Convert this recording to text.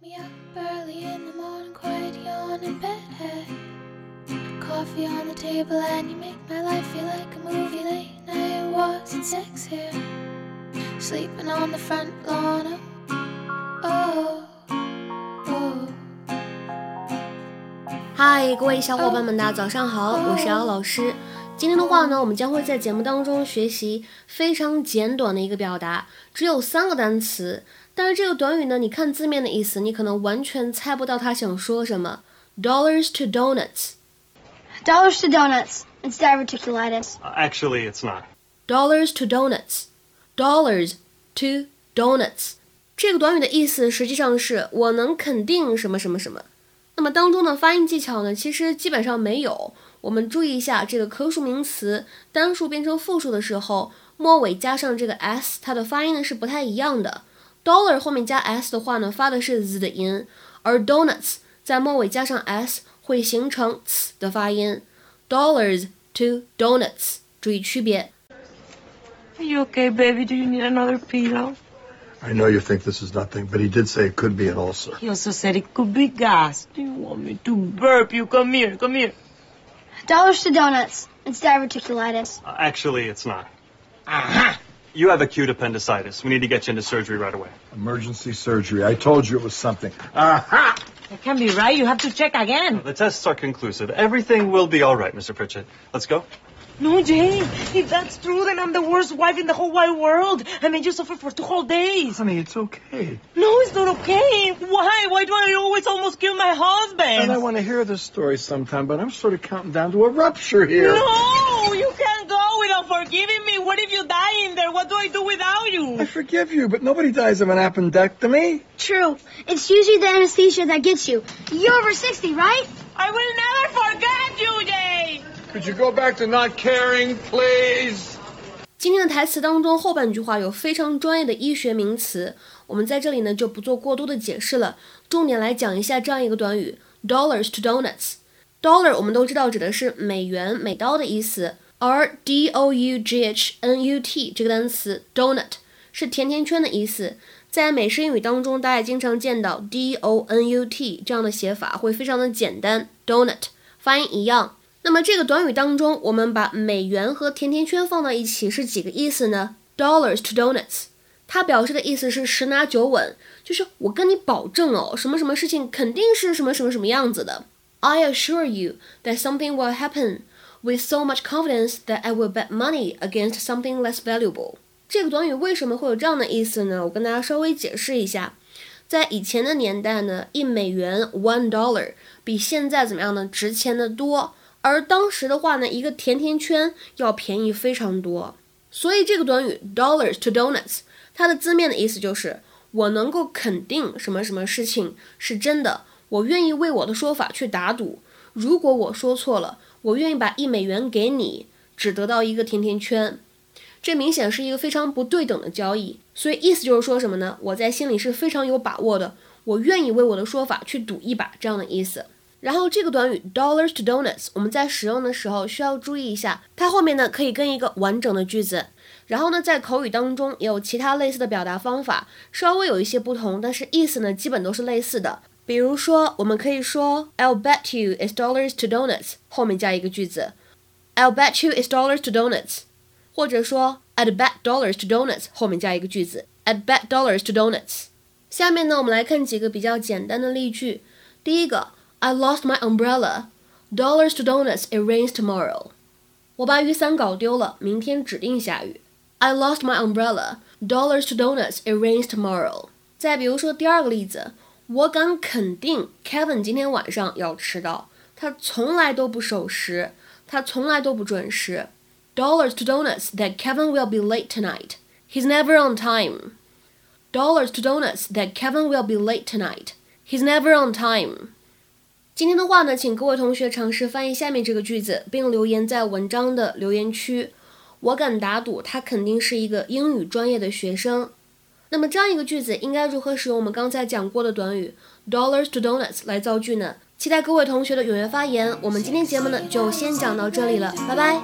me up early in the morning, quiet yawn in bed. Coffee on the table, and you make my life feel like a movie. Late night walks and sex here. Sleeping on the front lawn. Oh, oh, oh. 嗨，各位小伙伴们，大家早上好，我是姚老师。今天的话呢，我们将会在节目当中学习非常简短的一个表达，只有三个单词。但是这个短语呢，你看字面的意思，你可能完全猜不到他想说什么。Dollars to donuts. Dollars to donuts. It's diverticulitis. Uh, actually, it's not. Dollars to donuts. Dollars to donuts. 这个短语的意思实际上是我能肯定什么什么什么。那么当中的发音技巧呢，其实基本上没有。我们注意一下，这个可数名词单数变成复数的时候，末尾加上这个 s，它的发音呢是不太一样的。Dollar 后面加 s 的话呢，发的是 z 的音，而 donuts 在末尾加上 s 会形成 ts 的发音。Dollars to donuts，注意区别。 Are you okay, baby? Do you need another pillow? I know you think this is nothing, but he did say it could be an ulcer. He also said it could be gas. Do you want me to burp you? Come here, come here. Dollars to donuts. It's diverticulitis. Uh, actually, it's not. Aha! You have acute appendicitis. We need to get you into surgery right away. Emergency surgery. I told you it was something. Aha! That can be right. You have to check again. The tests are conclusive. Everything will be all right, Mr. Pritchett. Let's go. No, Jane. If that's true, then I'm the worst wife in the whole wide world. I made you suffer for two whole days. Honey, it's okay. No, it's not okay. Why? Why do I always almost kill my husband? And I want to hear this story sometime, but I'm sort of counting down to a rupture here. No, you can't go without forgiving me. What if you die in there? What do I do without you? I forgive you, but nobody dies of an appendectomy. True. It's usually the anesthesia that gets you. You're over 60, right? I will never forget you, Jane. Could you go back to not caring, please? 今天的台词当中后半句话有非常专业的医学名词，我们在这里呢就不做过多的解释了，重点来讲一下这样一个短语：dollars to donuts。dollar 我们都知道指的是美元、美刀的意思， 而 d o u g h n u t 这个单词 donut 是甜甜圈的意思。在美式英语当中，大家经常见到 d o n u t 这样的写法，会非常的简单，donut 发音一样。那么这个短语当中，我们把美元和甜甜圈放到一起是几个意思呢？Dollars to donuts，它表示的意思是十拿九稳，就是我跟你保证哦，什么什么事情肯定是什么什么什么样子的。I assure you that something will happen with so much confidence that I will bet money against something less valuable。这个短语为什么会有这样的意思呢？我跟大家稍微解释一下，在以前的年代呢，一美元 one dollar 比现在怎么样呢？值钱的多。而当时的话呢，一个甜甜圈要便宜非常多，所以这个短语 dollars to donuts，它的字面的意思就是我能够肯定什么什么事情是真的，我愿意为我的说法去打赌。如果我说错了，我愿意把一美元给你，只得到一个甜甜圈。这明显是一个非常不对等的交易，所以意思就是说什么呢？我在心里是非常有把握的，我愿意为我的说法去赌一把，这样的意思。然后这个短语 dollars to donuts，我们在使用的时候需要注意一下，它后面呢可以跟一个完整的句子。然后呢，在口语当中也有其他类似的表达方法，稍微有一些不同，但是意思呢基本都是类似的。比如说，我们可以说 I'll bet you it's dollars to donuts，后面加一个句子，I'll bet you it's dollars to donuts，或者说 I'd bet dollars to donuts，后面加一个句子，I'd bet dollars to donuts。下面呢，我们来看几个比较简单的例句。第一个。I lost my umbrella. Dollars to donuts. It rains tomorrow. 我把雨伞搞丢了，明天指定下雨。I lost my umbrella. Dollars to donuts. It rains tomorrow. 再比如说第二个例子， 我敢肯定 Kevin 今天晚上要迟到，他从来都不守时，他从来都不准时。Dollars to donuts that Kevin will be late tonight. He's never on time. Dollars to donuts that Kevin will be late tonight. He's never on time. 今天的话呢，请各位同学尝试翻译下面这个句子，并留言在文章的留言区。我敢打赌，他肯定是一个英语专业的学生。那么这样一个句子应该如何使用我们刚才讲过的短语 dollars to donuts 来造句呢？期待各位同学的踊跃发言。我们今天节目呢就先讲到这里了，拜拜。